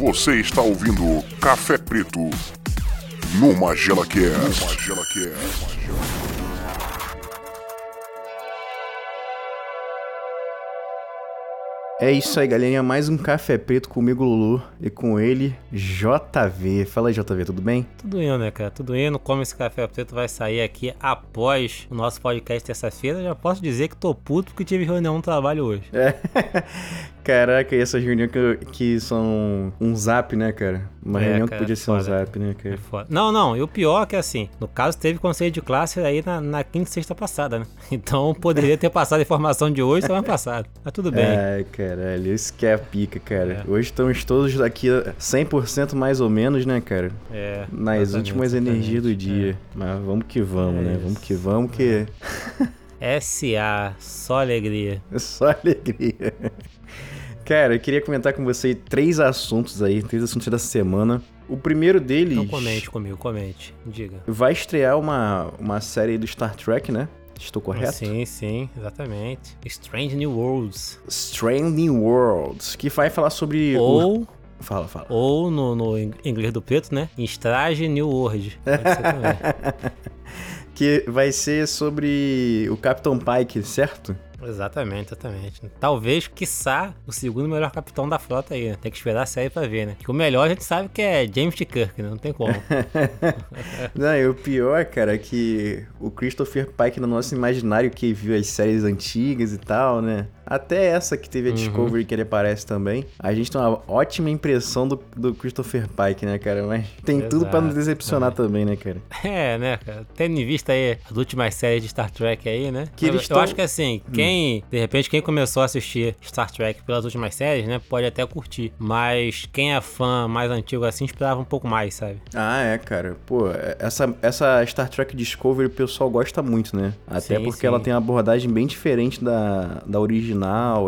Você está ouvindo Café Preto no Magela Cast. Magela Cast. É isso aí, galerinha. Mais um Café Preto comigo, Lulu, e com ele, JV. Fala aí, JV, tudo bem? Tudo indo, né, cara? Tudo indo. Como esse Café Preto vai sair aqui após o nosso podcast terça-feira, já posso dizer que tô puto porque tive reunião no trabalho hoje. É. Caraca, e essas reuniões que, que são um zap, né, cara? Uma É, reunião cara, que podia ser um foda. zap, né, É cara? foda. Não, não, e o pior é que assim, no caso teve conselho de classe aí na, na quinta e sexta passada, né? Então poderia ter passado a informação de hoje semana passada. Mas tudo bem. Ai, caralho, isso que é a pica, cara. É. Hoje estamos todos aqui 100% mais ou menos, né, cara? É, Nas últimas energias do exatamente. dia. Mas vamos que vamos, É né? isso. Vamos que vamos, que É. SA, só alegria. é só alegria. Cara, eu queria comentar com você três assuntos aí, três assuntos da semana. O primeiro deles Então comente comigo, comente. Diga. vai estrear uma, uma série do Star Trek, né? Estou correto? Sim, sim, exatamente. Strange New Worlds. Strange Worlds, que vai falar sobre. o- Ou, Fala, fala. ou no, no in- inglês do preto, né? Strange New World. Pode ser também. Que vai ser sobre o Capitão Pike, certo? Exatamente, exatamente. Talvez, quiçá, o segundo melhor capitão da frota aí, né? Tem que esperar a série pra ver, né? Que o melhor a gente sabe que é James T. Kirk, né? Não tem como. Não, e o pior, cara, é que o Christopher Pike no nosso imaginário que viu as séries antigas e tal, né? Até essa que teve a Uhum. Discovery que ele aparece também. A gente tem uma ótima impressão do, do Christopher Pike, né, cara? Mas tem tudo pra nos Exato, decepcionar também, né, cara? é, né, cara? Tendo em vista aí as últimas séries de Star Trek aí, né? Que eu, eles eu tão- Hum. acho que assim, quem, de repente, quem começou a assistir Star Trek pelas últimas séries, né, pode até curtir. Mas quem é fã mais antigo assim, esperava um pouco mais, sabe? Ah, é, cara. Pô, essa, essa Star Trek Discovery o pessoal gosta muito, né? Até Sim, porque sim. ela tem uma abordagem bem diferente da, da original,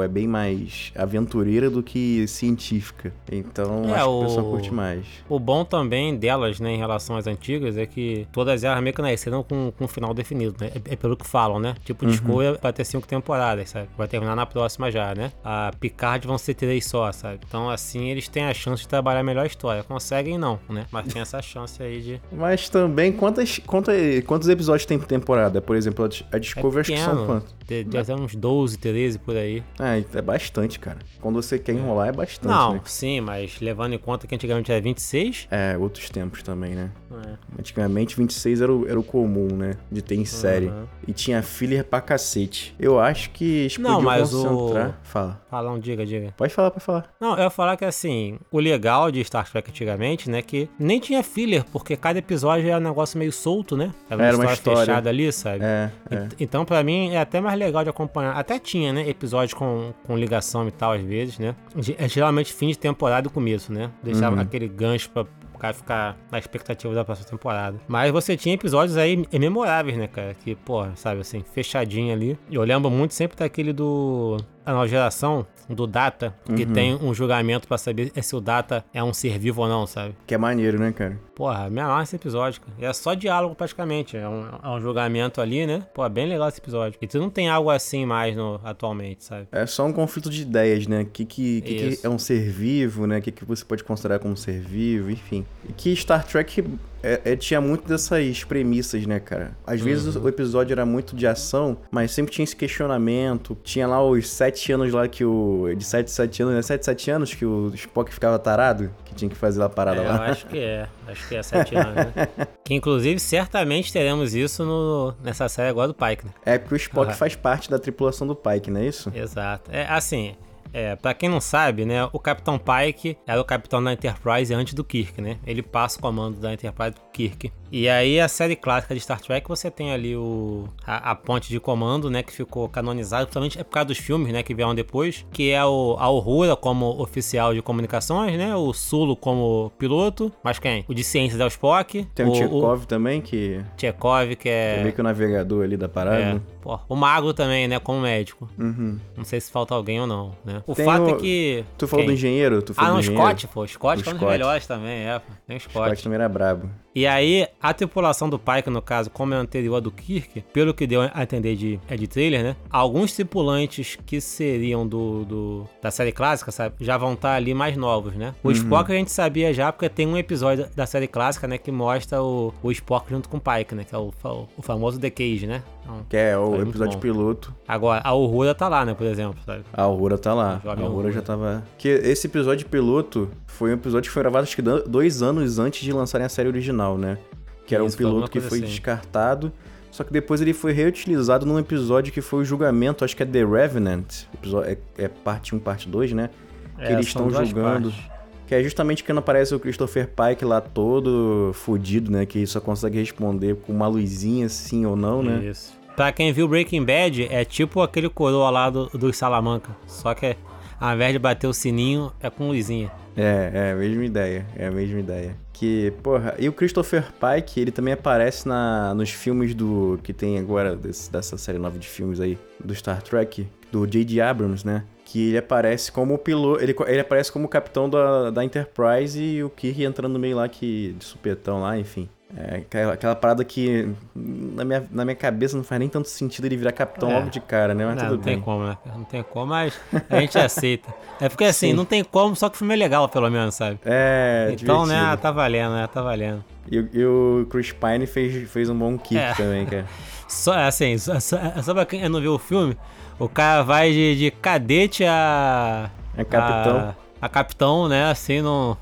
é bem mais aventureira do que científica. Então, É, acho que o pessoal curte mais. O bom também delas, né, em relação às antigas, é que todas elas meio que nasceram com, com um final definido, né? É, é pelo que falam, né? Tipo, Uhum. Discovery vai ter cinco temporadas, sabe? Vai terminar na próxima já, né? A Picard vão ser três só, sabe? Então, assim, eles têm a chance de trabalhar melhor a história. Conseguem não, né? Mas tem essa chance aí de... Mas também, quantas, quanta, quantos episódios tem por temporada? Por exemplo, a a Discovery acho que são É quantos? Ter, ter uns 12, 13 por aí. É, é bastante, cara. Quando você quer enrolar, é bastante, não, né? sim, mas levando em conta que antigamente era 26... É, outros tempos também, né? É. Antigamente, 26 era o, era o comum, né? De ter em série. Uhum. E tinha filler pra cacete. Eu acho que eles Não, mas o- concentrar... Fala. Fala, não, diga, diga. Pode falar, pode falar. Não, eu ia falar que assim, o legal de Star Trek antigamente, né, que nem tinha filler, porque cada episódio era um negócio meio solto, né? Era uma, Era uma história, história. fechada ali, sabe? É, é. Ent- Então, pra mim, é até mais legal de acompanhar. Até tinha, né? Episódios com, com ligação e tal, às vezes, né? É geralmente fim de temporada e começo, né? Deixava Uhum. aquele gancho pra o cara ficar na expectativa da próxima temporada. Mas você tinha episódios aí memoráveis, né, cara? Que, pô, sabe assim, fechadinho ali. E eu lembro muito sempre daquele do. A nova geração, do Data, que Uhum. tem um julgamento pra saber se o Data é um ser vivo ou não, sabe? Que é maneiro, né, cara? Porra, me amarra esse episódio, cara. E é só diálogo praticamente. É um, é um julgamento ali, né? Pô, é bem legal esse episódio. E tu não tem algo assim mais no, atualmente, sabe? É só um conflito de ideias, né? O que, que, que, que é um ser vivo, né? O que, que você pode considerar como ser vivo, enfim. E que Star Trek é- é- tinha muito dessas premissas, né, cara? Às vezes Uhum. o episódio era muito de ação, mas sempre tinha esse questionamento. Tinha lá os sete anos lá que o... De sete, sete anos, né? Sete, sete anos que o Spock ficava tarado, que tinha que fazer lá a parada É, eu lá. acho que é. Acho que é sete anos, né? Que inclusive certamente teremos isso no, nessa série agora do Pike, né? É porque o Spock Ah. faz parte da tripulação do Pike, não é isso? Exato. É assim. É, pra quem não sabe, né, o Capitão Pike era o capitão da Enterprise antes do Kirk, né? Ele passa o comando da Enterprise pro Kirk. E aí a série clássica de Star Trek, você tem ali o a, a ponte de comando, né, que ficou canonizado, principalmente é por causa dos filmes, né, que vieram depois, que é o a Uhura como oficial de comunicações, né, o Sulo como piloto, mas quem? O de ciências é o Spock, Tem o, o, Chekhov também, que Chekhov, que é é meio que o navegador ali da parada. é, né? pô, o Magro também, né, como médico. Uhum. Não sei se falta alguém ou não, né? O Tem fato o- é que. Tu falou Quem? do engenheiro? Tu Ah, falou não, do o engenheiro? Scott, pô. O Scott O é um dos melhores também, é. pô. Tem o O Scott Scott. também era brabo. E aí, a tripulação do Pike, no caso, como é anterior do Kirk, pelo que deu a entender de, é de trailer, né? Alguns tripulantes que seriam do, do da série clássica, sabe? Já vão estar ali mais novos, né? O Spock a gente sabia já, porque tem um episódio da série clássica, né? Que mostra o, o Spock junto com o Pike, né? Que é o, o famoso The Cage, né? Que é o Foi muito episódio piloto. Agora, a Aurora tá lá, né? Por exemplo, sabe? A Aurora tá lá. A Jovem Aurora já Aurora. tava. Que esse episódio piloto foi um episódio que foi gravado acho que do- dois anos antes de lançarem a série original, né? Que era Isso, um foi piloto que foi assim. descartado. Só que depois ele foi reutilizado num episódio que foi o julgamento, acho que é The Revenant. É, é parte 1, parte 2, né? Que É, eles estão julgando. partes. Que é justamente quando aparece o Christopher Pike lá todo fudido, né? Que só consegue responder com uma luzinha, sim ou não, né? Isso. Pra quem viu Breaking Bad, é tipo aquele coroa lá do, do Salamanca. Só que ao invés de bater o sininho, é com luzinha. É, é a mesma ideia, é a mesma ideia. Que, porra, e o Christopher Pike, ele também aparece na, nos filmes do. que tem agora, desse- dessa série nova de filmes aí, do Star Trek, do J.J. Abrams, né? Que ele aparece como piloto. Ele, ele aparece como capitão da, da Enterprise e o Kirk entrando no meio lá que. de supetão lá, enfim. É aquela, aquela parada que na minha, na minha cabeça não faz nem tanto sentido ele virar capitão É. logo de cara, né? Mas não, tudo não tem bem. como, né? Não tem como, mas a gente aceita. É porque assim, Sim. não tem como, só que o filme é legal, pelo menos, sabe? É, então, né, divertido. tá valendo, né? Tá valendo. E, o- e o Chris Pine fez, fez um bom kick É. também, cara. Só, assim, só, só, só pra quem não viu o filme, o cara vai de, de cadete a. É capitão. A, a capitão, né? Assim, no.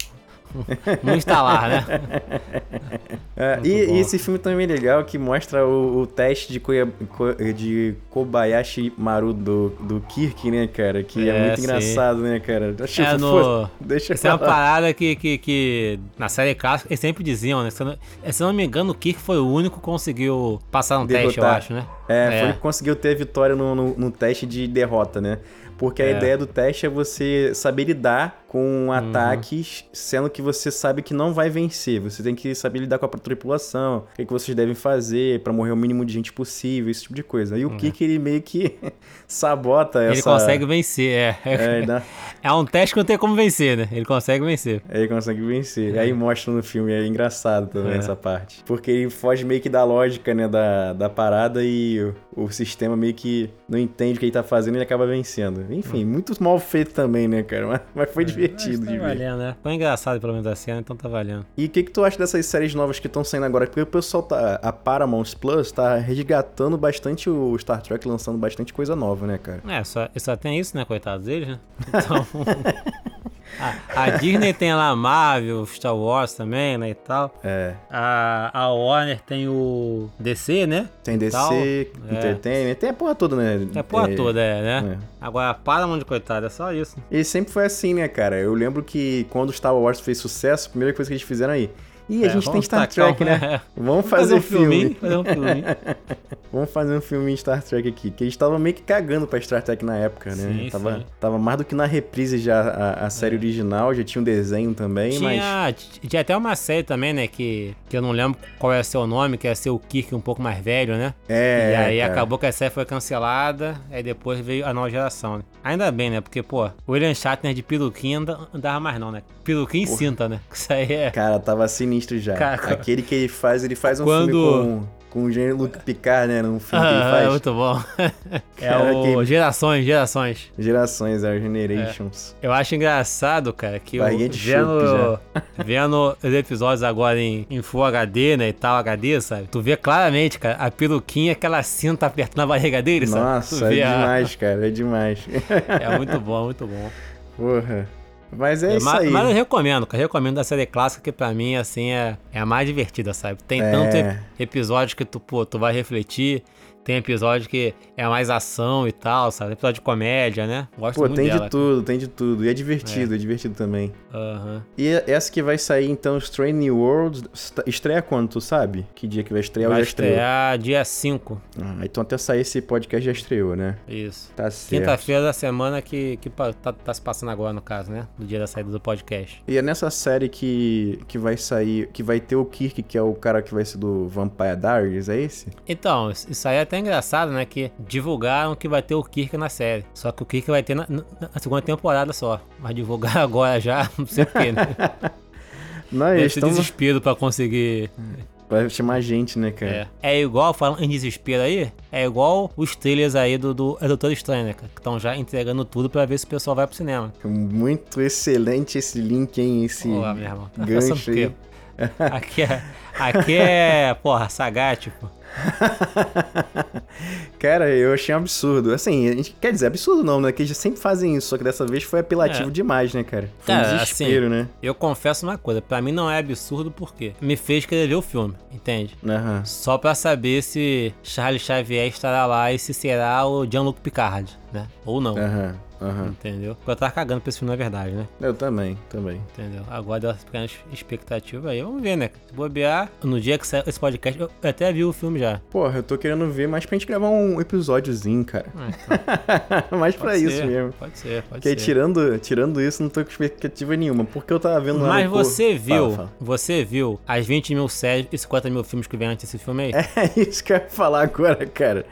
No instalar, né? É, e, e esse filme também é legal que mostra o, o teste de, Koya- Ko- de Kobayashi Maru do, do Kirk, né, cara? Que é, É, muito sim. engraçado, né, cara? Acho É no- Deixa Essa é uma parada que, que, que na série clássica eles sempre diziam, né? Se eu não, se eu não me engano, o Kirk foi o único que conseguiu passar no teste, eu Derrotar. acho, né? É, foi ele que conseguiu ter a vitória no, no, no teste de derrota, né? Porque a É. ideia do teste é você saber lidar com Uhum. ataques, sendo que você sabe que não vai vencer. Você tem que saber lidar com a tripulação, o que, que vocês devem fazer pra morrer o mínimo de gente possível, esse tipo de coisa. E o Kik, ele meio que sabota essa... Uhum. Ele consegue vencer, é. É, dá- É um teste que não tem como vencer, né? Ele consegue vencer. Ele consegue vencer. Aí mostra no filme, é engraçado também É. essa parte. Porque ele foge meio que da lógica, né, da, da parada e o, o sistema meio que não entende o que ele tá fazendo e ele acaba vencendo. Enfim, muito mal feito também, né, cara? Mas, mas foi divertido Mas tá de ver. valendo, né? Foi engraçado pelo menos a cena, então tá valendo. E o que, que tu acha dessas séries novas que estão saindo agora? Porque o pessoal tá. A Paramount Plus tá resgatando bastante o Star Trek, lançando bastante coisa nova, né, cara? É, só, só tem isso, né? Coitados deles, né? Então. a, a Disney tem lá a Marvel, Star Wars também, né? E tal. É. A, a Warner tem o DC, né? Tem DC, tal. É. Entertainment, tem a porra toda, né? É a porra É, toda, é, né? é. Agora, para mão de coitado, é só isso. E sempre foi assim, né, cara? Eu lembro que quando Star Wars fez sucesso, a primeira coisa que eles fizeram aí. E a É, gente tem Star Trek, né? Vamos fazer, um filme. Vamos fazer um filme em Star Trek aqui. Que eles estavam meio que cagando pra Star Trek na época, né? Sim, tava, sim. tava mais do que na reprise já a, a série original, já tinha um desenho também, mas. Tinha, tinha até uma série também, né? Que, que eu não lembro qual ia ser o nome, que ia ser o Kirk um pouco mais velho, né? É. e aí cara. acabou que a série foi cancelada, aí depois veio a nova geração, né? Ainda bem, né? Porque, pô, o William Shatner de peruquinha não da- não dava mais não, né? Peruquinha e cinta, né? Isso aí é... Cara, tava sinistro já. Cara, Aquele que ele faz, ele faz um Quando- filme com, com o Jean-Luc Picard, né? Num filme que ele Ah, faz. é muito bom. é o que- Gerações, Gerações. Gerações, é, Generations. Eu acho engraçado, cara, que eu Barriguinha de vendo, vendo os episódios agora em, em Full HD, né, e tal, HD, sabe? Tu vê claramente, cara, a peruquinha que ela cinta apertando a barriga dele, sabe? Nossa, é vê a- demais, cara, é demais. É muito bom, muito bom. Porra. Mas é, É, isso mas, aí. mas eu recomendo. Eu recomendo a série clássica que pra mim, assim, é, é a mais divertida, sabe? Tem É. tanto ep- episódio que tu, pô, tu vai refletir. Tem episódio que é mais ação e tal, sabe? Episódio de comédia, né? Gosto Pô, muito tem dela. de tudo, tem de tudo. E é divertido, é, divertido também. Aham. E essa que vai sair, então, Strange New Worlds, est- estreia quando, tu sabe? Que dia que vai estrear ou Vai estrear dia 5. Ah, então até sair esse podcast já estreou, né? Isso. Tá certo. Quinta-feira da semana que, que tá, tá se passando agora, no caso, né? No dia da saída do podcast. E é nessa série que, que vai sair, que vai ter o Kirk, que é o cara que vai ser do Vampire Diaries, é esse? Então, isso aí é até engraçado, né? Que divulgaram que vai ter o Kirk na série. Só que o Kirk vai ter na, na- segunda temporada só. Mas divulgaram agora já, não sei porquê, né? Não, eles ter estão... desespero pra conseguir. Vai chamar a gente, né, cara? É. é igual, falando em desespero aí, é igual os trailers aí do, do é Doutor Estranho, né, cara? Que estão já entregando tudo pra ver se o pessoal vai pro cinema. Muito excelente esse link, hein? Esse Pô, meu irmão. Tá gancho o quê? aí. Aqui é. Aqui é. Porra, Sagat, tipo. Cara, eu achei um absurdo. Assim, a gente quer dizer absurdo não, né? Que eles sempre fazem isso, só que dessa vez foi apelativo É. demais, né, cara? Foi Cara, um desespero, assim, né? Eu confesso uma coisa, pra mim não é absurdo porque me fez querer ver o filme, entende? Aham. Só pra saber se Charles Xavier estará lá e se será o Jean-Luc Picard, né? Ou não. Aham. Aham. Entendeu? Porque eu tava cagando pra esse filme, na verdade, né? Eu também, também. Entendeu? Agora deu pequena expectativa aí. Vamos ver, né? Se bobear, no dia que sair esse podcast, eu até vi o filme já. Porra, eu tô querendo ver mais pra gente gravar um episódiozinho, cara. Ah, então, mais pra pode isso ser, mesmo. Pode ser, pode Porque ser. tirando, tirando isso, não tô com expectativa nenhuma. Porque eu tava vendo lá Mas você viu, Fala, fala. você viu as 20 mil séries e 50 mil filmes que vem antes desse filme aí? É isso que eu ia falar agora, cara.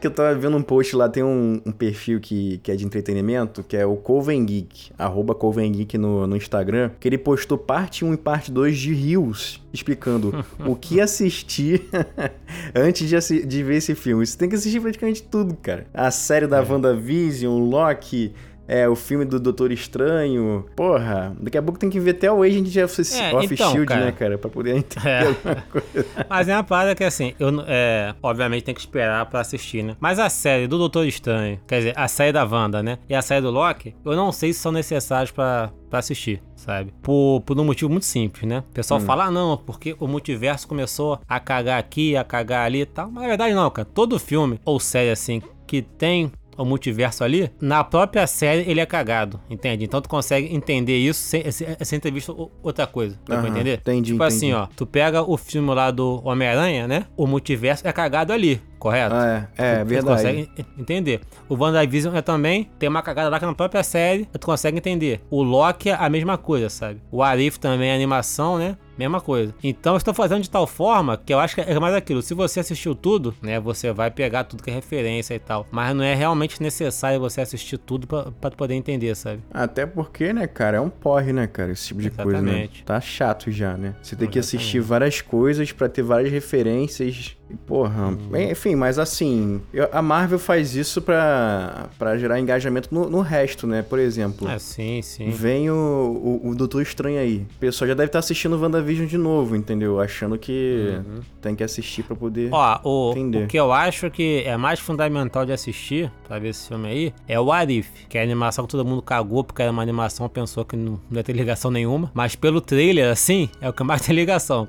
Que eu tava vendo um post lá, tem um, um perfil que, que é de entretenimento, que é o Coven Geek, arroba Coven Geek no, no Instagram, que ele postou parte 1 e parte 2 de Rios, explicando o que assistir antes de, de ver esse filme. Você tem que assistir praticamente tudo, cara. A série É. da WandaVision, Loki... É, o filme do Doutor Estranho. Porra, daqui a pouco tem que ver até o Agent of, É, of então, Shield, cara. né, cara? Pra poder entender É. alguma coisa. Mas é uma parada que assim, eu é, obviamente tem que esperar pra assistir, né? Mas a série do Doutor Estranho, quer dizer, a série da Wanda, né? E a série do Loki, eu não sei se são necessários pra, pra assistir, sabe? Por, por um motivo muito simples, né? O pessoal fala, ah, não, porque o multiverso começou a cagar aqui, a cagar ali e tal. Mas na verdade não, cara. Todo filme ou série assim que tem o multiverso ali, na própria série ele é cagado, entende? Então tu consegue entender isso sem, sem, ter visto outra coisa, dá pra Aham, entender? entendi, Tipo assim, entendi. ó, tu pega o filme lá do Homem-Aranha, né? O multiverso é cagado ali, correto? Ah, é, é Tu- tu verdade. consegue en- entender. O WandaVision é também tem uma cagada lá que na própria série, tu consegue entender. O Loki é a mesma coisa, sabe? O Arif também é animação, né? Mesma coisa. Então, eu estou fazendo de tal forma que eu acho que é mais aquilo. Se você assistiu tudo, né? Você vai pegar tudo que é referência e tal. Mas não é realmente necessário você assistir tudo tu poder entender, sabe? Até porque, né, cara, é um porre, né, cara, esse tipo de coisa, né? Exatamente. Tá chato já, né? Você tem que Exatamente. assistir várias coisas pra ter várias referências. Porra, Uhum. enfim, mas assim, eu- a Marvel faz isso pra, pra gerar engajamento no, no resto, né? Por exemplo, É, sim, sim. vem o, o, o Doutor Estranho aí. O pessoal já deve estar assistindo o WandaVision de novo, entendeu? Achando que tem que assistir pra poder. Uhum. Ó, o, Entender. o que eu acho que é mais fundamental de assistir pra ver esse filme aí é o Arif, que é a animação que todo mundo cagou porque era uma animação, pensou que não, não ia ter ligação nenhuma. Mas pelo trailer, assim, é o que mais tem ligação.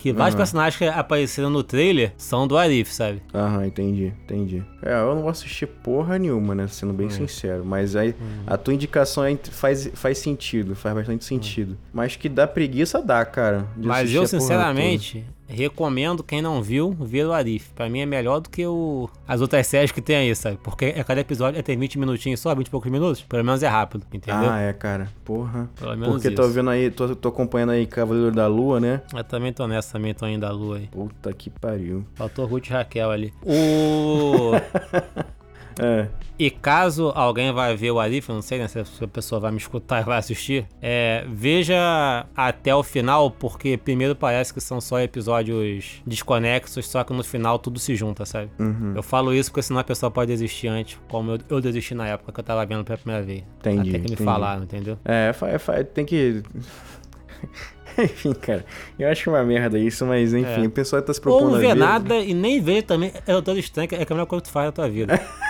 Que vários Uhum. personagens que apareceram no trailer são do Arif, sabe? Aham, entendi, entendi. É, eu não vou assistir porra nenhuma, né? Sendo bem sincero. Mas aí a tua indicação aí faz, faz sentido, faz bastante sentido. Mas que dá preguiça, dá, cara. Mas eu, sinceramente, recomendo quem não viu ver o Arif. Pra mim é melhor do que o... as outras séries que tem aí, sabe? Porque é cada episódio é ter 20 minutinhos só, 20 e poucos minutos. Pelo menos é rápido, entendeu? Ah, é, cara. Porra. Pelo menos Porque isso. tô vendo aí, tô, tô acompanhando aí Cavaleiro da Lua, né? Eu também tô nessa, também tô indo à lua aí. Puta que pariu. Faltou Ruth e Raquel ali. O... É. e caso alguém vai ver o Arif, não sei né, se a pessoa vai me escutar e vai assistir, é, veja até o final, porque primeiro parece que são só episódios desconexos, só que no final tudo se junta, sabe? Uhum. Eu falo isso porque senão a pessoa pode desistir antes, como eu, eu desisti na época que eu tava vendo pela primeira vez. Entendi, Até que me entendi. falaram, entendeu? É, fa- tem que. enfim, cara. Eu acho uma merda isso, mas enfim, É. o pessoal tá se Ou propondo não a vê nada e nem vê também. É todo estranho, que é a melhor coisa que tu faz na tua vida.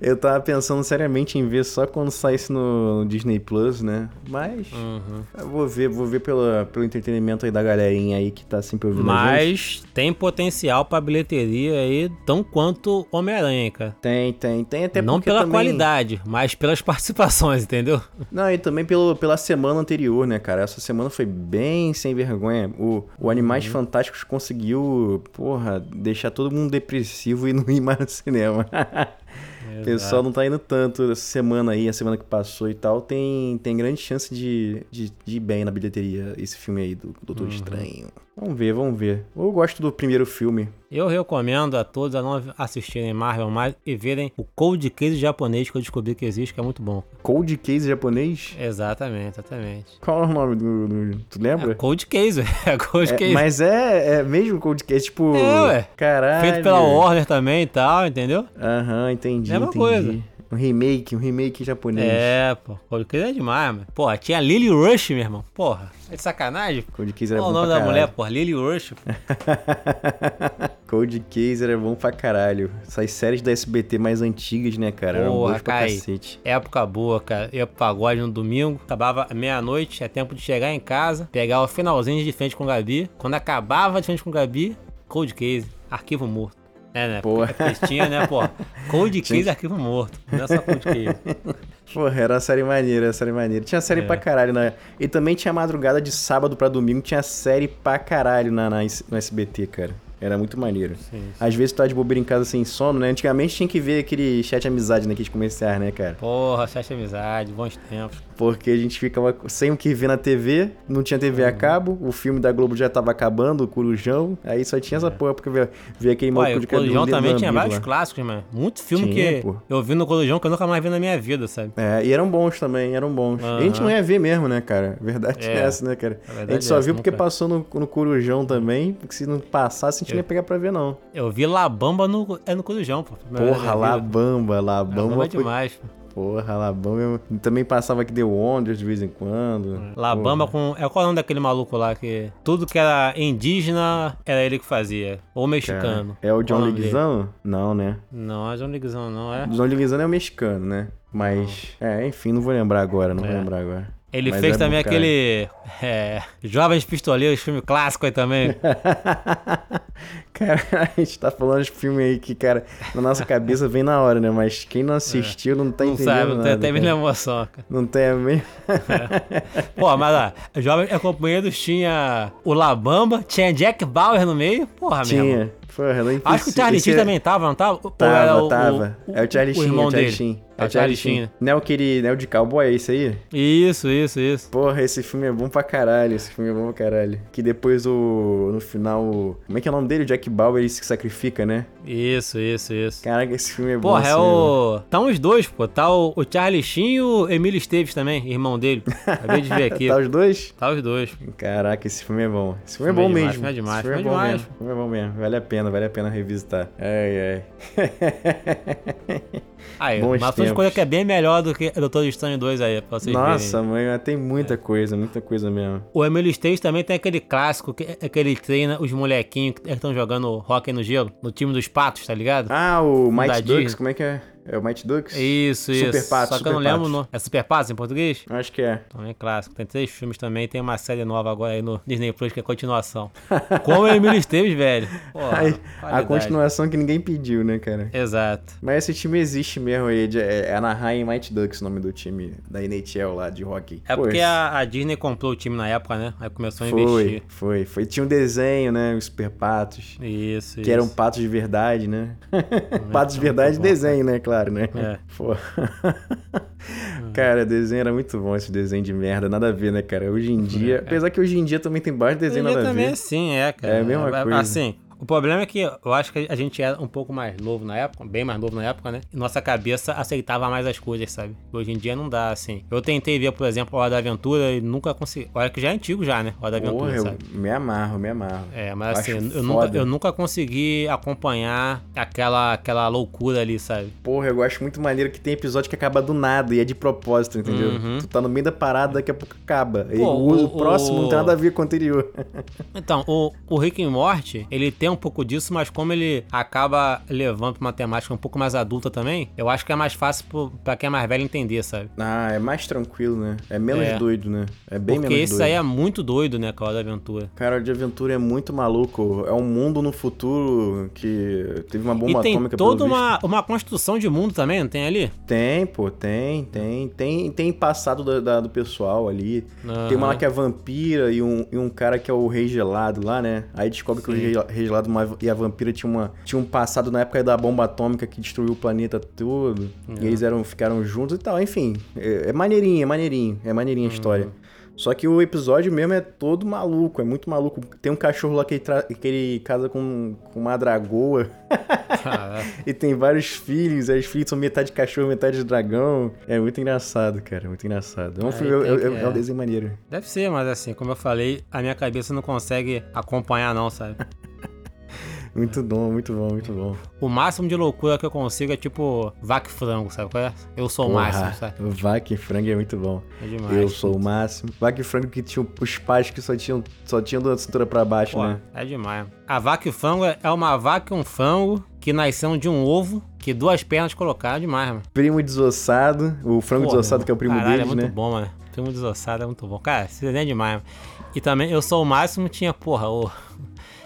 Eu tava pensando seriamente em ver só quando saísse no Disney Plus, né? Mas Uhum. eu vou ver, vou ver pela, pelo entretenimento aí da galerinha aí que tá sempre ouvindo. Mas tem potencial pra bilheteria aí, tão quanto Homem-Aranha, cara. Tem, tem, tem até Não pela também... qualidade, mas pelas participações, entendeu? Não, e também pelo, pela semana anterior, né, cara? Essa semana foi bem sem vergonha. O, o Animais Uhum. Fantásticos conseguiu, porra, deixar todo mundo depressivo e não ir mais no cinema. O pessoal não tá indo tanto essa semana aí, a semana que passou e tal. Tem, tem grande chance de, de, de ir bem na bilheteria esse filme aí do Doutor Uhum. Estranho. Vamos ver, vamos ver. Eu gosto do primeiro filme. Eu recomendo a todos a não assistirem Marvel mais e verem o Cold Case japonês que eu descobri que existe, que é muito bom. Cold Case japonês? Exatamente, exatamente. Qual é o nome do. do tu lembra? É Cold Case, é Cold É, Case. mas é, é mesmo Cold Case, tipo. É, ué. Caralho. Feito pela Warner também e tal, entendeu? Aham, entendi. Mesma entendi. coisa. Um remake, um remake japonês. É, pô. Cold Case é demais, mano. Porra, tinha Lily Rush, meu irmão. Porra, é de sacanagem? Cold Case era Qual o bom nome pra da mulher, porra? Lily Rush. Cold Case era bom pra caralho. Essas séries da SBT mais antigas, né, cara? Eram Porra, boas pra cacete. Época boa, cara. Ia pro pagode no domingo, acabava meia-noite, é tempo de chegar em casa, pegar o finalzinho de frente com o Gabi. Quando acabava de frente com o Gabi, Cold Case, arquivo morto. É, né? Porra. Porque tinha, né, pô? Cold Case, arquivo morto. É só Cold Case. Porra, era uma série maneira, era uma série maneira. Tinha série É. pra caralho, né? E também tinha madrugada de sábado pra domingo, tinha série pra caralho na, na, no SBT, cara. Era muito maneiro. Sim. Às vezes tu tá de bobeira em casa sem sono, né? Antigamente tinha que ver aquele chat amizade naqueles comerciais, né, cara? Porra, Sete Amizade, bons tempos. Porque a gente ficava sem o que ver na TV, não tinha TV Uhum. a cabo, o filme da Globo já tava acabando, o Corujão, aí só tinha essa porra porque ver, aquele É. Maluco o de cabelo Corujão também tinha vários lá. clássicos, mano. Muito filme Tinha, que pô. eu vi no Corujão que eu nunca mais vi na minha vida, sabe? É, e eram bons também, eram bons. E a gente não ia ver mesmo, né, cara? Verdade é, É. essa, né, cara? A A, gente só é viu essa, porque nunca- passou no, no Corujão também, porque se não passasse, a gente não ia pegar pra ver, não. Eu vi Labamba no, é no Corujão, pô. Porra. Labamba, Labamba Labamba é demais, pô. Porra, Labamba. Também passava que deu Wonders de vez em quando. Labamba com. É qual é o nome daquele maluco lá que. Tudo que era indígena era ele que fazia. Ou mexicano. É o Qual John? Leguizamo? Não, né? Não, é John Leguizamo, não é? John Leguizamo é o mexicano, né? Mas, é, enfim, não vou lembrar agora, não vou É. lembrar agora. Ele Mas fez é também aquele. É, Jovens Pistoleiros, filme clássico aí também. cara, a gente tá falando de filme aí que, cara, na nossa cabeça vem na hora, né? Mas quem não assistiu não tá não entendendo sabe, não nada. tem mesmo emoção, cara. Não tem a mesma... Pô, mas lá, Jovens Acompanhados tinha o Labamba, tinha Jack Bauer no meio. Porra, mesmo. Porra, não é Acho que o Charlie Sheen é- também tava, não tava? Ou Tava, era o- tava. o- é o Charlie o Sheen, é irmão o Charlie. Sheen. É o Charlie Sheen. Não é o que ele, não é o de cowboy, é esse aí? Isso, isso, isso. Porra, esse filme é bom pra caralho. Esse filme é bom pra caralho. Que depois o. No final. Como é que é o nome dele? O Jack Bauer ele se sacrifica, né? Isso, isso, isso. Caraca, esse filme é bom. Porra, é assim, o. Tá os dois, pô. Tá o, o Charlie Sheen e o Emílio Esteves também, irmão dele. Acabei de ver aqui. Tá os dois? Tá os dois. Caraca, esse filme é bom. Esse filme, Filme é é bom demais, mesmo. filme é demais, Esse filme é é demais. mesmo. Filme é bom mesmo. Vale a pena, vale a pena revisitar. Ai, ai. Aí, Bons tempos. coisa que é bem melhor do que Doutor Estranho 2 aí, pra vocês Nossa, verem. mãe, tem muita coisa, muita coisa mesmo. O Emílio Esteves também tem aquele clássico que, que ele treina os molequinhos que estão jogando hockey no gelo, no time dos patos, tá ligado? Ah, o Mighty Disney. Ducks, como é que é? É o Mighty Ducks? Isso, Super isso. Patos, Só que eu não Super lembro o Patos. nome. É Super Patos em português? Acho que é. Também é clássico. Tem três filmes também. Tem uma série nova agora aí no Disney Plus que é continuação. Como o Emílio Esteves, velho. Porra, Aí, a continuação que ninguém pediu, né, cara? Exato. Mas esse time existe mesmo aí. de- É Anaheim Mighty Ducks o nome do time da NHL lá de hockey. É Pô, porque a, a Disney comprou o time na época, né? Aí começou a Foi, investir. foi, foi. Tinha um desenho, né? Os Super Patos. Isso, Que isso. eram patos de verdade, né? patos de verdade bom, desenho, né? Claro, né? É. Pô. cara, desenho era muito bom esse desenho de merda. Nada a ver, né, cara? Hoje em dia. Apesar que hoje em dia também tem vários em nada a também ver. assim, é, cara. É a mesma coisa. Assim, o problema é que eu acho que a gente era um pouco mais novo na época, bem mais novo na época, né? E nossa cabeça aceitava mais as coisas, sabe? Hoje em dia não dá, assim. Eu tentei ver, por exemplo, Hora da Aventura e nunca consegui. Olha que já é antigo já, né? Hora da Aventura, Porra, eu sabe? me amarro, me amarro. É, mas Acho assim, eu nunca, eu nunca consegui acompanhar aquela, aquela loucura ali, sabe? Porra, eu acho muito maneiro que tem episódio que acaba do nada e é de propósito, entendeu? Uhum. Tu tá no meio da parada, daqui a pouco acaba. e Pô, o, o- o próximo não tem nada a ver com o anterior. Então, o, o Rick and Morty, ele tem um pouco disso, mas como ele acaba levando pra uma temática um pouco mais adulta também, eu acho que é mais fácil pro, pra quem é mais velho entender, sabe? ah, é mais tranquilo, né? É menos É. doido, né? É bem Porque menos esse doido. aí é muito doido, né, com a Hora da Aventura. Cara, de aventura é muito maluco. É um mundo no futuro que teve uma bomba e tem atômica toda visto. uma, uma construção de mundo também, não tem ali? Tem, pô, tem, tem. Tem, tem passado da- da- do pessoal ali. Tem uma lá que é vampira e um, e um cara que é o rei gelado lá, né? Aí descobre que o Sim. rei, rei gelado uma- e a vampira tinha, uma, tinha um passado na época da bomba atômica que destruiu o planeta todo. É. E eles eram, ficaram juntos e tal. Enfim, é, é maneirinho, é maneirinho. É maneirinho Uhum. a história. Só que o episódio mesmo é todo maluco, é muito maluco. Tem um cachorro lá que ele, tra... que ele casa com, com uma dragoa. e tem vários filhos, aí os filhos são metade cachorro, metade dragão. É muito engraçado, cara, muito engraçado. É um, filme, é, é, é um desenho maneiro. Deve ser, mas assim, como eu falei, a minha cabeça não consegue acompanhar não, sabe? Muito bom, muito bom, muito bom. O máximo de loucura que eu consigo é tipo vac frango, sabe qual é? Eu sou Porra, o máximo, sabe? Vac frango é muito bom. É demais. Eu sou o máximo. Vac frango que tinha os pais que só tinham, só tinham da cintura pra baixo, Pô, né? É demais. A vac frango é uma vaca e um frango que nasceram de um ovo que duas pernas colocaram demais, mano. Primo desossado, o frango Pô, desossado que é o primo caralho, deles, é muito né? bom, mano. Primo desossado é muito bom. Cara, esse desenho é demais, mano. E também eu sou o máximo, tinha, porra, o...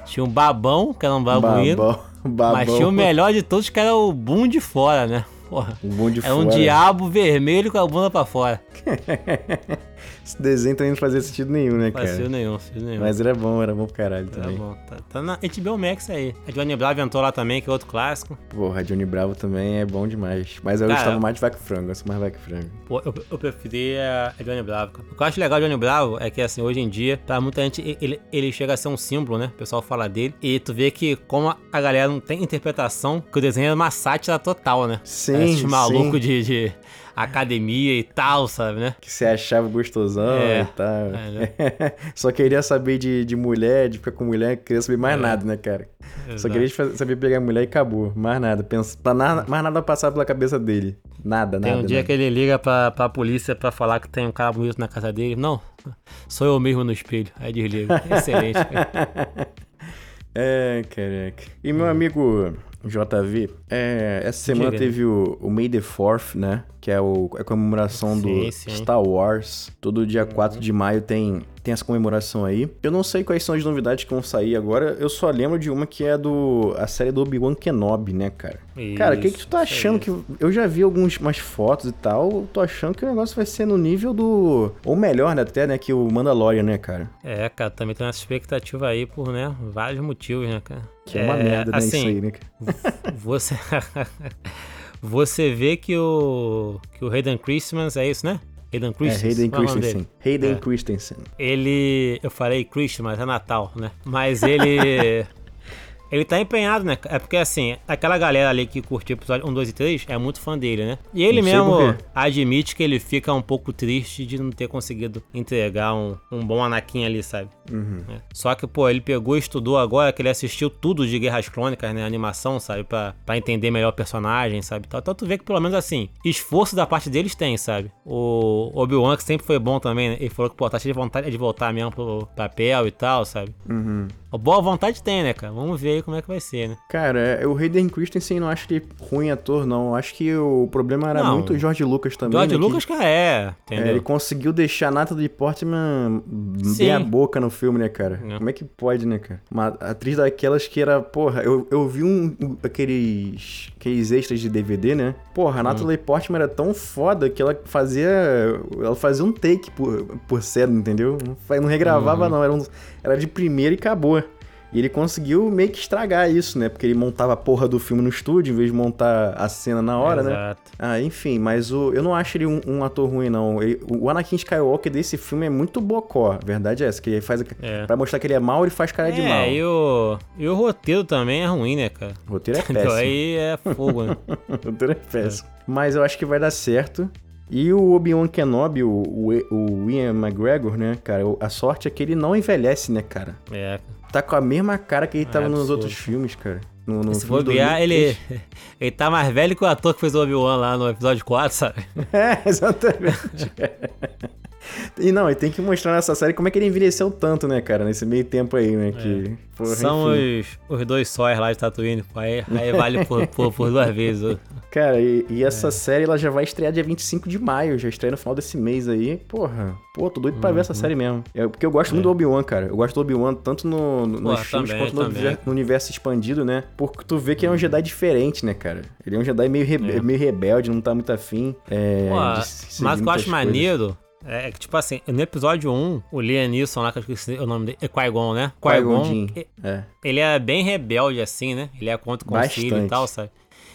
Tinha um babão, que era um babuíno. Babão. Babão. Mas tinha o melhor de todos, que era o boom de fora, né? Porra. O boom de é fora. É um diabo vermelho com a bunda pra fora. Esse desenho tá indo fazer sentido nenhum, né, cara? Faz nenhum, sentido nenhum. Mas era bom, era bom pro caralho era também. Bom. Tá, tá na HBO Max aí. A Johnny Bravo entrou lá também, que é outro clássico. Porra, a Johnny Bravo também é bom demais. Mas eu cara, gostava mais de Vac Frango, eu sou mais Vac Frango. Pô, eu, eu preferia a Johnny Bravo. O que eu acho legal de Johnny Bravo é que, assim, hoje em dia, pra muita gente, ele, ele chega a ser um símbolo, né? O pessoal fala dele. E tu vê que, como a galera não tem interpretação, que o desenho é uma sátira total, né? Sim, Esse maluco de, de academia e tal, sabe, né? Que você achava gostosão é, e tal. É, né? Só queria saber de, de mulher, de ficar com mulher, queria saber mais é. nada, né, cara? Exato. Só queria saber pegar mulher e acabou. Mais nada. Pensa, pra nada mais nada passar pela cabeça dele. Nada, nada. Tem um dia nada. que ele liga pra, pra polícia pra falar que tem um cara bonito na casa dele. Não, sou eu mesmo no espelho. Aí desliga. Excelente, cara. É, caraca. E meu hum. amigo JV, é, essa semana Diga. teve o, o May the 4th, né? Que é o, a comemoração sim, do sim. Star Wars. Todo dia 4 uhum. de maio tem, tem essa comemoração aí. Eu não sei quais são as novidades que vão sair agora. Eu só lembro de uma que é do a série do Obi-Wan Kenobi, né, cara? Isso, cara, o que, que tu tá achando que. Eu já vi algumas fotos e tal. Eu tô achando que o negócio vai ser no nível do. Ou melhor, né, até, né? Que o Mandalorian, né, cara? É, cara, também tem essa expectativa aí por, né? Vários motivos, né, cara? Que é, é uma merda, né? Assim, isso aí, né? Você. você vê que o. que o Hayden Christmas é isso, né? Hayden Christensen. É, Hayden é Christensen. Hayden é. Christensen. Ele. Eu falei Christmas, é Natal, né? Mas ele. Ele tá empenhado, né? É porque, assim, aquela galera ali que curtiu o episódio 1, 2 e 3 é muito fã dele, né? E ele mesmo admite que ele fica um pouco triste de não ter conseguido entregar um, um bom Anakin ali, sabe? Uhum. É. Só que, pô, ele pegou e estudou agora que ele assistiu tudo de Guerras Crônicas, né? Animação, sabe? Pra, pra entender melhor o personagem, sabe? Então, então tu vê que pelo menos assim, esforço da parte deles tem, sabe? O Obi-Wan, que sempre foi bom também, né? Ele falou que, pô, tá cheio de vontade de voltar mesmo pro papel e tal, sabe? Uhum. Boa vontade tem, né, cara? Vamos ver aí como é que vai ser, né? Cara, é, o Hayden Christensen não acho ele ruim ator, não. Acho que o problema era não, muito o George Lucas também. George né, Lucas, que, cara, é, entendeu? É, ele conseguiu deixar a Natalie Portman bem a boca no filme, né, cara? É. Como é que pode, né, cara? Uma atriz daquelas que era, porra, eu, eu vi um, um aqueles, aqueles extras de DVD, né? Porra, a hum. Natalie Portman era tão foda que ela fazia. Ela fazia um take por, por cena, entendeu? Não, não regravava, uhum. não. Era, um, era de primeira e acabou. E ele conseguiu meio que estragar isso, né? Porque ele montava a porra do filme no estúdio em vez de montar a cena na hora, né? Exato. né? Ah, enfim, mas o, eu não acho ele um, um ator ruim, não. Ele, o Anakin Skywalker desse filme é muito bocó. A verdade é essa, que ele faz. É. Pra mostrar que ele é mal, ele faz cara é, de mal. E o, e o roteiro também é ruim, né, cara? O roteiro é péssimo. Então aí é fogo, né? o roteiro é péssimo. É. Mas eu acho que vai dar certo. E o Obi-Wan Kenobi, o, o, o Ian McGregor, né, cara? A sorte é que ele não envelhece, né, cara? É tá com a mesma cara que ele tava é nos outros filmes, cara. No, no Se bobear, ele, ele tá mais velho que o ator que fez o Obi-Wan lá no episódio 4, sabe? É, exatamente. E não, e tem que mostrar nessa série como é que ele envelheceu tanto, né, cara, nesse meio tempo aí, né? Que, é. porra, São os, os dois sóis lá de Tatooine, aí, aí vale por, por, por, duas vezes. Cara, e, e essa é. série ela já vai estrear dia 25 de maio, já estreia no final desse mês aí. Porra, pô, tô doido pra uhum. ver essa uhum. série mesmo. É, porque eu gosto é. muito do Obi-Wan, cara. Eu gosto do Obi-Wan tanto no, no, pô, nos filmes também, quanto no, no, universo expandido, né? Porque tu vê que é um uhum. Jedi diferente, né, cara? Ele é um Jedi meio, rebe é. meio rebelde, não tá muito afim. É, pô, mas o que eu acho maneiro é que, tipo assim, no episódio 1, o Liam Neeson lá, que eu esqueci o nome dele, é Qui-Gon, né? Qui-Gon, é. ele é bem rebelde, assim, né? Ele é contra o concílio e tal, sabe?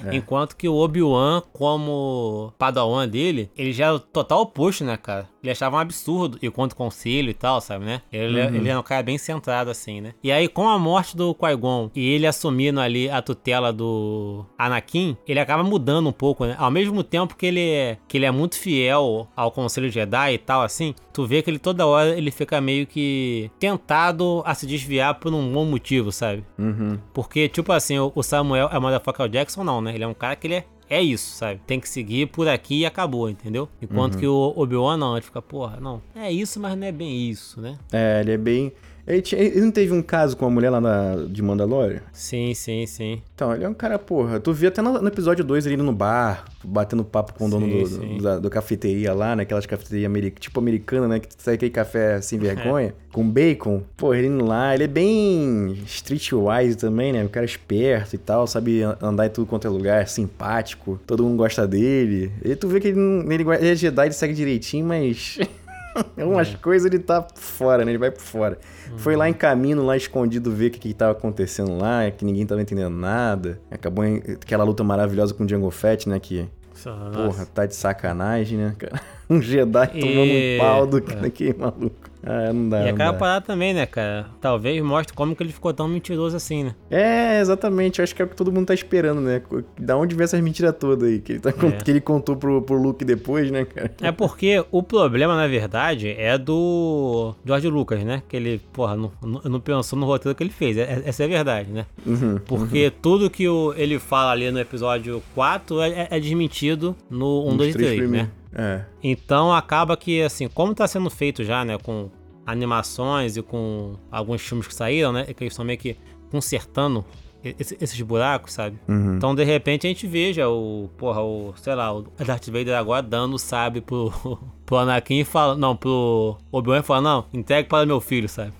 É. Enquanto que o Obi-Wan, como padawan dele, ele já é o total oposto, né, cara? Ele achava um absurdo ir contra o conselho e tal, sabe, né? Ele, Uhum. ele é um cara bem centrado assim, né? E aí, com a morte do Qui-Gon e ele assumindo ali a tutela do Anakin, ele acaba mudando um pouco, né? Ao mesmo tempo que ele é, que ele é muito fiel ao Conselho Jedi e tal, assim, tu vê que ele toda hora ele fica meio que tentado a se desviar por um bom motivo, sabe? Uhum. Porque, tipo assim, o o Samuel é o Motherfucker Jackson, não, né? Ele é um cara que ele é, é isso, sabe? Tem que seguir por aqui e acabou, entendeu? Enquanto que o Obi-Wan não, ele fica, porra, não, é isso, mas não é bem isso, né? É, ele é bem. Ele, tinha- ele não teve um caso com a mulher lá na, de Mandalorian? Sim, sim, sim. Então, ele é um cara, porra. Tu viu até no, no episódio 2 ele indo no bar, batendo papo com o dono Sim, do, sim. do, da- do cafeteria lá, naquelas cafeterias tipo americana, né? Que sai aquele café sem vergonha, com bacon. Pô, ele indo lá, ele é bem streetwise também, né? O cara é esperto e tal, sabe an- andar em tudo quanto é lugar, simpático, todo mundo gosta dele. E tu vê que ele, ele, ele é Jedi, ele segue direitinho, mas. Algumas coisas ele tá fora, né? Ele vai por fora. Foi lá em caminho, lá escondido, ver o que, que tava acontecendo lá, que ninguém tava entendendo nada. Acabou em aquela luta maravilhosa com o Django Fett, né? Que, Nossa. porra, tá de sacanagem, né, cara? Um Jedi tomando E- um pau do é. daquele maluco. Ah, não dá, E não aquela parada também, né, cara? Talvez mostre como que ele ficou tão mentiroso assim, né? É, exatamente. Eu acho que é o que todo mundo tá esperando, né? Da onde vem essas mentiras todas aí? Que ele, tá, É. que ele contou pro, pro Luke depois, né, cara? É porque o problema, na verdade, é do George Lucas, né? Que ele, porra, não, não, pensou no roteiro que ele fez. É- Essa é a verdade, né? Uhum. Porque tudo que o, ele fala ali no episódio 4 é, é- é desmentido no 1, Uns 2 e três 3, né? É. Então acaba que, assim, como tá sendo feito já, né, com animações e com alguns filmes que saíram, né, que eles estão meio que consertando esse- esses buracos, sabe? Uhum. Então, de repente, a gente veja o, porra, o, sei lá, o Darth Vader agora dando o sabre pro, pro Anakin e fala, não, pro Obi-Wan e fala, não, entregue para meu filho, sabe?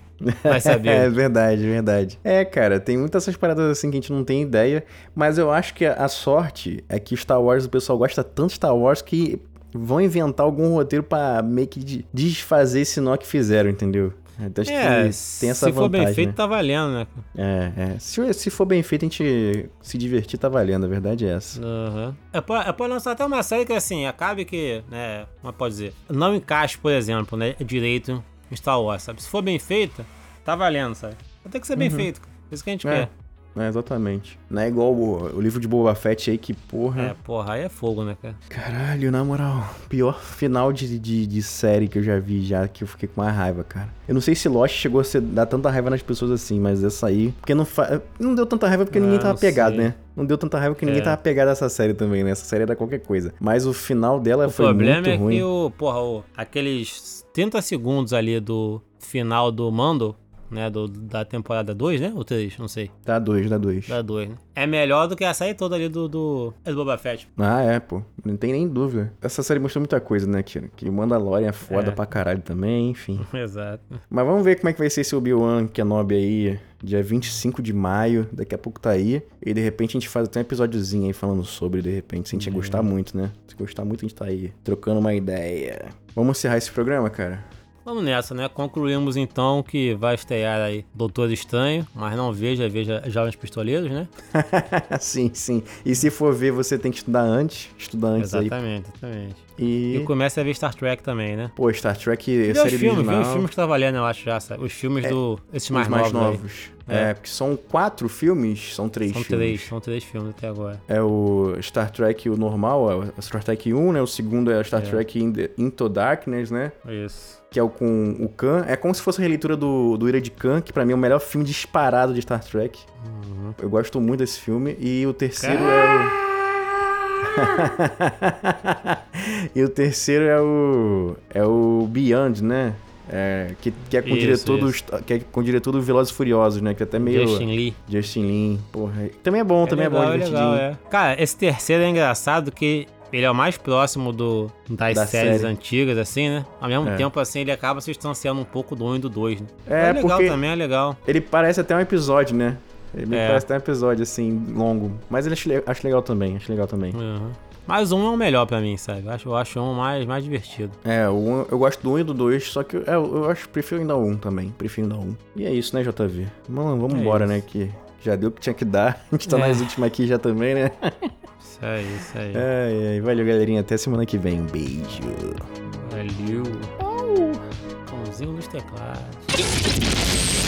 Vai saber. É verdade, verdade. É, cara, tem muitas essas paradas assim que a gente não tem ideia, mas eu acho que a a sorte é que Star Wars, o pessoal gosta tanto de Star Wars que vão inventar algum roteiro pra meio que de- desfazer esse nó que fizeram, tem Então acho É, que tem essa se vantagem. for bem feito, né? tá valendo, né? É, é. Se, se for bem feito, a gente se divertir, tá valendo, a verdade é essa. Aham. É pra, é pra lançar até uma série que, assim, acabe que, né, como pode dizer, não encaixe, por exemplo, né, direito em Star Wars, sabe? Se for bem feita, tá valendo, sabe? Ter que ser bem feito, cara. Isso que a gente É. quer. É, exatamente. Não é igual o, o livro de Boba Fett aí que, porra. É, porra, aí é fogo, né, cara? Caralho, na moral, pior final de, de, de série que eu já vi já, que eu fiquei com uma raiva, cara. Eu não sei se Lost chegou a ser, dar tanta raiva nas pessoas assim, mas essa aí. Porque não fa... Não deu tanta raiva porque Ah, ninguém tava não pegado, sei. né? Não deu tanta raiva porque ninguém É. tava pegado essa série também, né? Essa série era qualquer coisa. Mas o final dela O foi problema muito é ruim. que o, porra, o, aqueles 30 segundos ali do final do Mando, né, do, da temporada 2, né? Ou 3, não sei. Dá dois, dá dois. Da 2, né? É melhor do que a série toda ali do, do, é do Boba Fett. Ah, é, pô. Não tem nem dúvida. Essa série mostrou muita coisa, né, Kira? Que o Mandalorian é foda É. pra caralho também, enfim. Exato. Mas vamos ver como é que vai ser esse Obi-Wan Kenobi aí, dia 25 de maio, daqui a pouco tá aí. E de repente a gente faz até um episódiozinho aí falando sobre, de repente, se a gente ia gostar muito, né? Se gostar muito, a gente tá aí, trocando uma ideia. Vamos encerrar esse programa, cara? Vamos nessa, né? Concluímos então que vai estrear aí Doutor Estranho, mas não veja, veja Jovens Pistoleiros, né? sim, sim. E se for ver, você tem que estudar antes, estudar antes aí. Exatamente, exatamente. E... E começa a ver Star Trek também, né? Pô, Star Trek, Vê os série filmes, vê original... os filmes que tá valendo, eu acho já, sabe? Os filmes do. Esses os mais, mais novos. novos. É. É. porque são quatro filmes, são três São filmes. três, são três filmes até agora. É o Star Trek o normal, é o Star Trek 1, né? O segundo é o Star É. Trek In the- Into Darkness, né? Isso. Que é o com o Khan. É como se fosse a releitura do, do Ira de Khan, que pra mim é o melhor filme disparado de Star Trek. Uhum. Eu gosto muito desse filme. E o terceiro é o... e o terceiro é o... É o Beyond, né? É, que, que é com o Isso, diretor isso. dos que é com diretor do Velozes e Furiosos, né? Que é até meio Justin Lee. Justin Lin, porra. Também é bom, também é, legal, bom, é divertidinho. legal, é. Cara, esse terceiro é engraçado que ele é o mais próximo do, das Da séries série. antigas, assim, né? Ao mesmo É. tempo, assim, ele acaba se distanciando um pouco do 1 e do 2, né? É, legal porque- também, é legal. Ele parece até um episódio, né? Ele É. parece até um episódio, assim, longo. Mas ele acho, acho legal também, acho legal também. Uhum. Mas um é o melhor pra mim, sabe? Eu acho, eu acho um mais, mais divertido. É, um- eu gosto do 1 um e do 2, só que eu, é, eu acho prefiro ainda o 1 um também. Prefiro ainda o 1. Um. E é isso, né, JV? Mano, vamos É embora, isso. né? Que já deu o que tinha que dar. A gente tá É. nas últimas aqui já também, né? Isso aí, isso aí. Ai, ai, valeu, galerinha. Até semana que vem. Um beijo. Valeu. Cãozinho nos teclados.